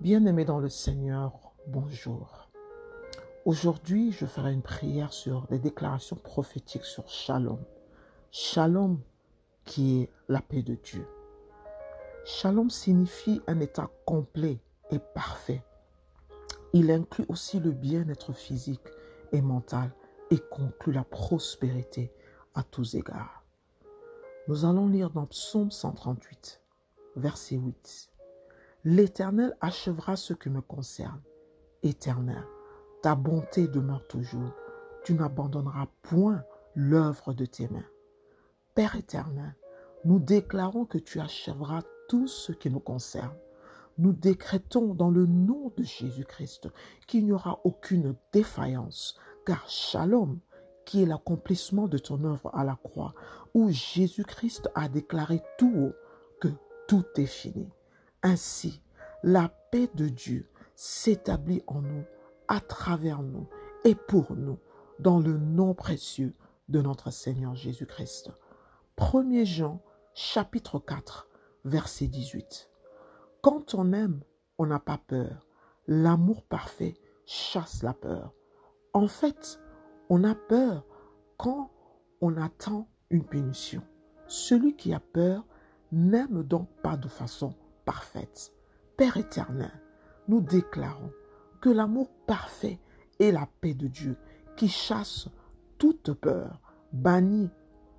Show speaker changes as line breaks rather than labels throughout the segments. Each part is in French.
Bien-aimés dans le Seigneur, bonjour. Aujourd'hui, je ferai une prière sur des déclarations prophétiques sur Shalom. Shalom qui est la paix de Dieu. Shalom signifie un état complet et parfait. Il inclut aussi le bien-être physique et mental et conclut la prospérité à tous égards. Nous allons lire dans Psaume 138, verset 8. L'Éternel achèvera ce qui me concerne. Éternel, ta bonté demeure toujours. Tu n'abandonneras point l'œuvre de tes mains. Père éternel, nous déclarons que tu achèveras tout ce qui nous concerne. Nous décrétons dans le nom de Jésus-Christ qu'il n'y aura aucune défaillance, car Shalom, qui est l'accomplissement de ton œuvre à la croix, où Jésus-Christ a déclaré tout haut que tout est fini. Ainsi, la paix de Dieu s'établit en nous, à travers nous et pour nous, dans le nom précieux de notre Seigneur Jésus-Christ. 1 Jean chapitre 4 verset 18. Quand on aime, on n'a pas peur. L'amour parfait chasse la peur. En fait, on a peur quand on attend une punition. Celui qui a peur n'aime donc pas de façon parfaite. Père éternel, nous déclarons que l'amour parfait est la paix de Dieu qui chasse toute peur, bannit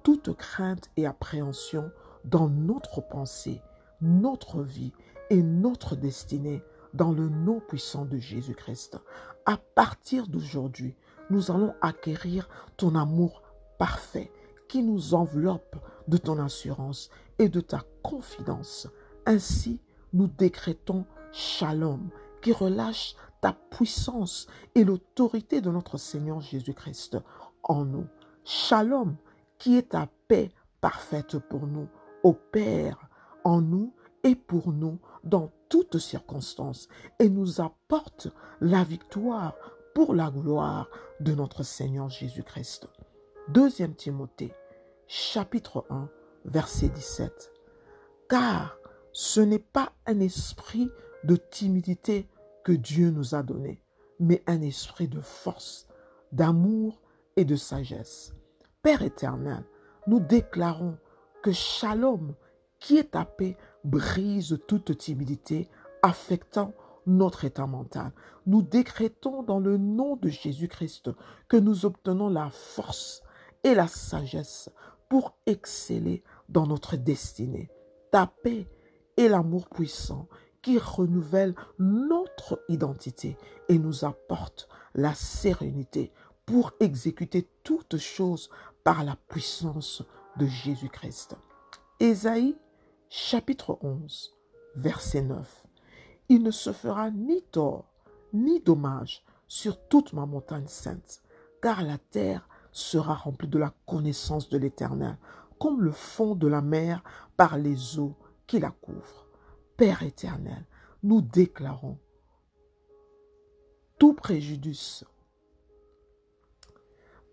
toute crainte et appréhension dans notre pensée, notre vie et notre destinée dans le nom puissant de Jésus-Christ. À partir d'aujourd'hui, nous allons acquérir ton amour parfait qui nous enveloppe de ton assurance et de ta confidence ainsi, nous décrétons Shalom, qui relâche ta puissance et l'autorité de notre Seigneur Jésus-Christ en nous. Shalom, qui est ta paix parfaite pour nous, opère en nous et pour nous dans toutes circonstances et nous apporte la victoire pour la gloire de notre Seigneur Jésus-Christ. Deuxième Timothée, chapitre 1, verset 17. Car ce n'est pas un esprit de timidité que Dieu nous a donné, mais un esprit de force, d'amour et de sagesse. Père éternel, nous déclarons que Shalom, qui est ta paix, brise toute timidité affectant notre état mental. Nous décrétons dans le nom de Jésus-Christ que nous obtenons la force et la sagesse pour exceller dans notre destinée. Ta paix et l'amour puissant qui renouvelle notre identité et nous apporte la sérénité pour exécuter toutes choses par la puissance de Jésus-Christ. Ésaïe chapitre 11 verset 9. Il ne se fera ni tort ni dommage sur toute ma montagne sainte, car la terre sera remplie de la connaissance de l'Éternel, comme le fond de la mer par les eaux la couvre. Père éternel, nous déclarons tout préjudice.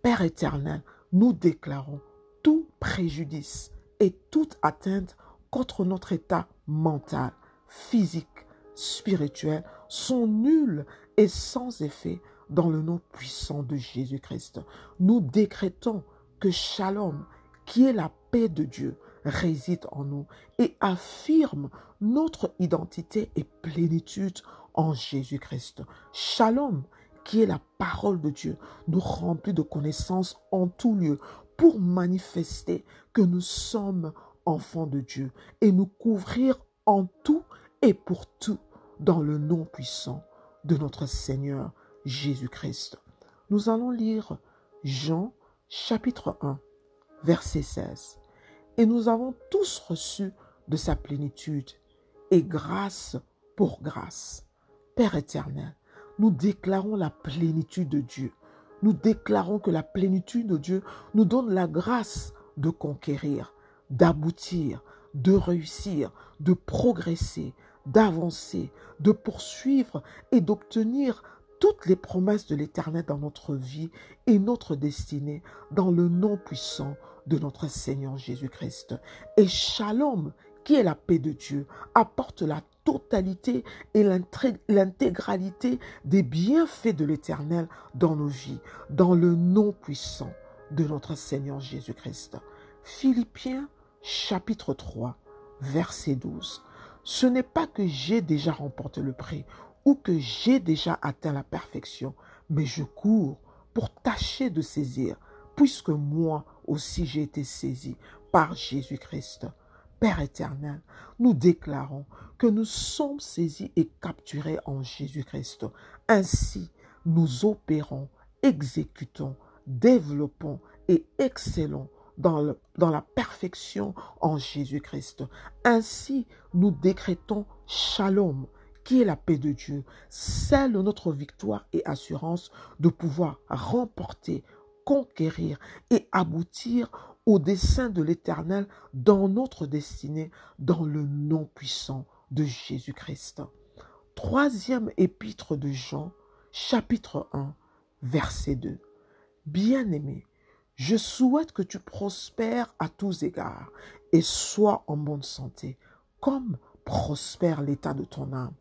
Père éternel, nous déclarons tout préjudice et toute atteinte contre notre état mental, physique, spirituel sont nuls et sans effet dans le nom puissant de Jésus-Christ. Nous décrétons que Shalom, qui est la paix de Dieu, réside en nous et affirme notre identité et plénitude en Jésus-Christ. Shalom, qui est la parole de Dieu, nous remplit de connaissances en tout lieu pour manifester que nous sommes enfants de Dieu et nous couvrir en tout et pour tout dans le nom puissant de notre Seigneur Jésus-Christ. Nous allons lire Jean chapitre 1, verset 16 et nous avons tous reçu de sa plénitude, et grâce pour grâce. Père éternel, nous déclarons la plénitude de Dieu. Nous déclarons que la plénitude de Dieu nous donne la grâce de conquérir, d'aboutir, de réussir, de progresser, d'avancer, de poursuivre et d'obtenir toutes les promesses de l'Éternel dans notre vie et notre destinée dans le nom puissant de notre Seigneur Jésus-Christ. Et Shalom, qui est la paix de Dieu, apporte la totalité et l'intégralité des bienfaits de l'Éternel dans nos vies, dans le nom puissant de notre Seigneur Jésus-Christ. Philippiens chapitre 3, verset 12. Ce n'est pas que j'ai déjà remporté le prix ou que j'ai déjà atteint la perfection, mais je cours pour tâcher de saisir, puisque moi aussi j'ai été saisi par Jésus-Christ. Père éternel, nous déclarons que nous sommes saisis et capturés en Jésus-Christ. Ainsi, nous opérons, exécutons, développons et excellons dans, la perfection en Jésus-Christ. Ainsi, nous décrétons shalom, qui est la paix de Dieu, celle de notre victoire et assurance de pouvoir remporter, conquérir et aboutir au dessein de l'Éternel dans notre destinée, dans le nom puissant de Jésus-Christ. Troisième épître de Jean, chapitre 1, verset 2. Bien-aimé, je souhaite que tu prospères à tous égards et sois en bonne santé, comme prospère l'état de ton âme.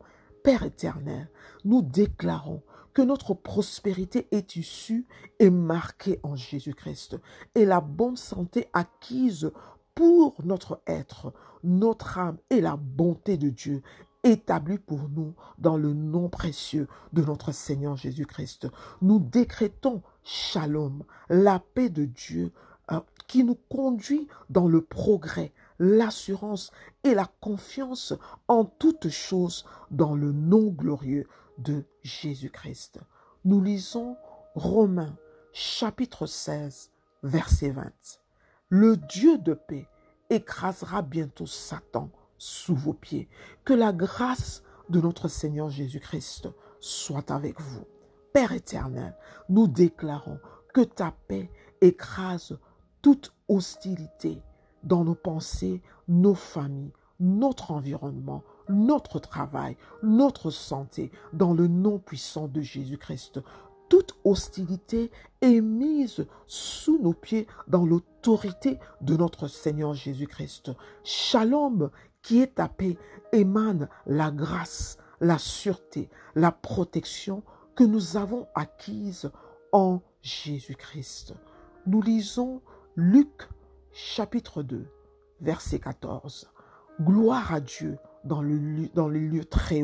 Père éternel, nous déclarons que notre prospérité est issue et marquée en Jésus-Christ et la bonne santé acquise pour notre être, notre âme et la bonté de Dieu établie pour nous dans le nom précieux de notre Seigneur Jésus-Christ. Nous décrétons shalom, la paix de Dieu euh, qui nous conduit dans le progrès, l'assurance et la confiance en toutes choses dans le nom glorieux de Jésus-Christ. Nous lisons Romains chapitre 16 verset 20. Le Dieu de paix écrasera bientôt Satan sous vos pieds. Que la grâce de notre Seigneur Jésus-Christ soit avec vous. Père éternel, nous déclarons que ta paix écrase toute hostilité dans nos pensées, nos familles, notre environnement, notre travail, notre santé, dans le nom puissant de Jésus-Christ. Toute hostilité est mise sous nos pieds dans l'autorité de notre Seigneur Jésus-Christ. Shalom, qui est ta paix, émane la grâce, la sûreté, la protection que nous avons acquise en Jésus-Christ. Nous lisons Luc chapitre 2, verset 14. Gloire à Dieu dans, le, dans les lieux très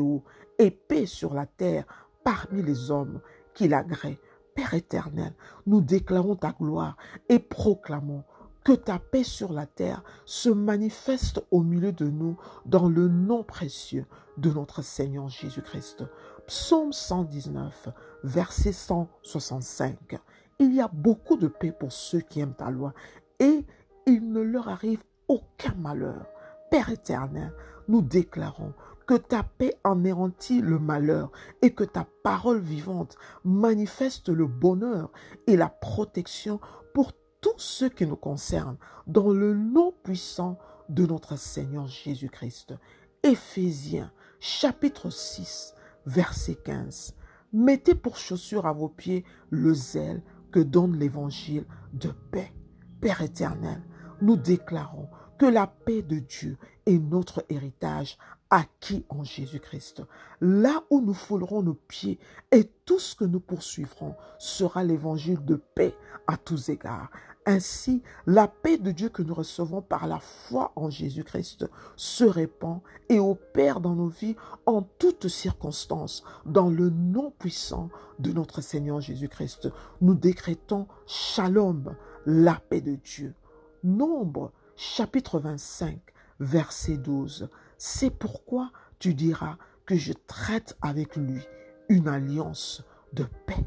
et paix sur la terre parmi les hommes qui l'agréent. Père éternel, nous déclarons ta gloire et proclamons que ta paix sur la terre se manifeste au milieu de nous dans le nom précieux de notre Seigneur Jésus-Christ. Psaume 119, verset 165. Il y a beaucoup de paix pour ceux qui aiment ta loi et il ne leur arrive aucun malheur. Père éternel, nous déclarons que ta paix anéantit le malheur et que ta parole vivante manifeste le bonheur et la protection pour tous ceux qui nous concernent dans le nom puissant de notre Seigneur Jésus-Christ. Éphésiens chapitre 6 verset 15. Mettez pour chaussure à vos pieds le zèle que donne l'évangile de paix. Père éternel, nous déclarons que la paix de Dieu est notre héritage acquis en Jésus-Christ. Là où nous foulerons nos pieds et tout ce que nous poursuivrons sera l'évangile de paix à tous égards. Ainsi, la paix de Dieu que nous recevons par la foi en Jésus-Christ se répand et opère dans nos vies en toutes circonstances, dans le nom puissant de notre Seigneur Jésus-Christ. Nous décrétons Shalom, la paix de Dieu. Nombre chapitre 25, verset 12. C'est pourquoi tu diras que je traite avec lui une alliance de paix.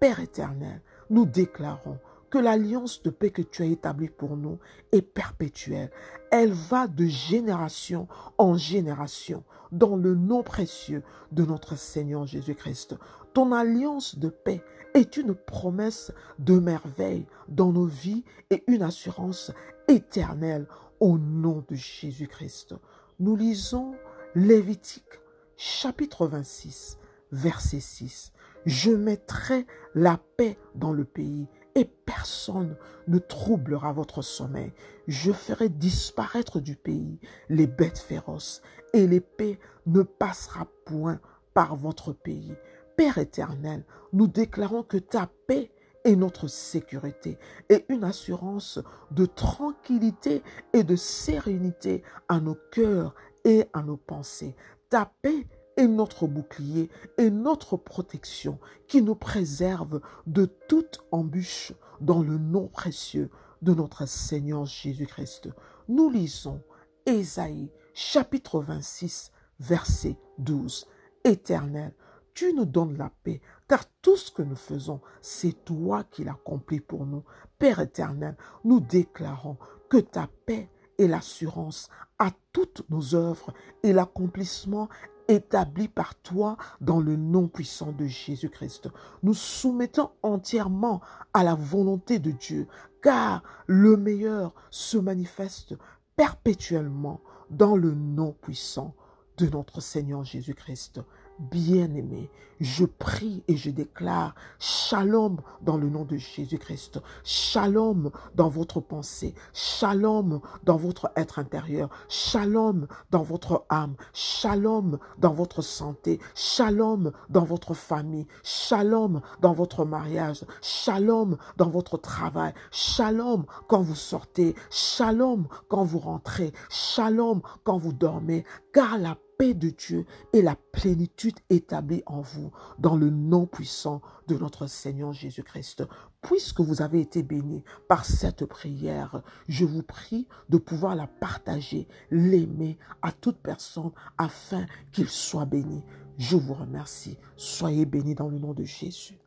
Père éternel, nous déclarons que l'alliance de paix que tu as établie pour nous est perpétuelle. Elle va de génération en génération dans le nom précieux de notre Seigneur Jésus-Christ. Ton alliance de paix est une promesse de merveille dans nos vies et une assurance éternelle au nom de Jésus-Christ. Nous lisons Lévitique chapitre 26 verset 6. Je mettrai la paix dans le pays et personne ne troublera votre sommeil. Je ferai disparaître du pays les bêtes féroces et l'épée ne passera point par votre pays. Père éternel, nous déclarons que ta paix est notre sécurité et une assurance de tranquillité et de sérénité à nos cœurs et à nos pensées. Ta paix est notre bouclier et notre protection qui nous préserve de toute embûche dans le nom précieux de notre Seigneur Jésus-Christ. Nous lisons Ésaïe chapitre 26 verset 12. Éternel, tu nous donnes la paix, car tout ce que nous faisons, c'est toi qui l'accomplis pour nous. Père éternel, nous déclarons que ta paix est l'assurance à toutes nos œuvres et l'accomplissement établi par toi dans le nom puissant de Jésus-Christ. Nous soumettons entièrement à la volonté de Dieu, car le meilleur se manifeste perpétuellement dans le nom puissant de notre Seigneur Jésus-Christ bien-aimé, je prie et je déclare shalom dans le nom de Jésus-Christ, shalom dans votre pensée, shalom dans votre être intérieur, shalom dans votre âme, shalom dans votre santé, shalom dans votre famille, shalom dans votre mariage, shalom dans votre travail, shalom quand vous sortez, shalom quand vous rentrez, shalom quand vous dormez, car la paix de Dieu et la plénitude établie en vous dans le nom puissant de notre Seigneur Jésus-Christ. Puisque vous avez été bénis par cette prière, je vous prie de pouvoir la partager, l'aimer à toute personne afin qu'il soit béni. Je vous remercie. Soyez bénis dans le nom de Jésus.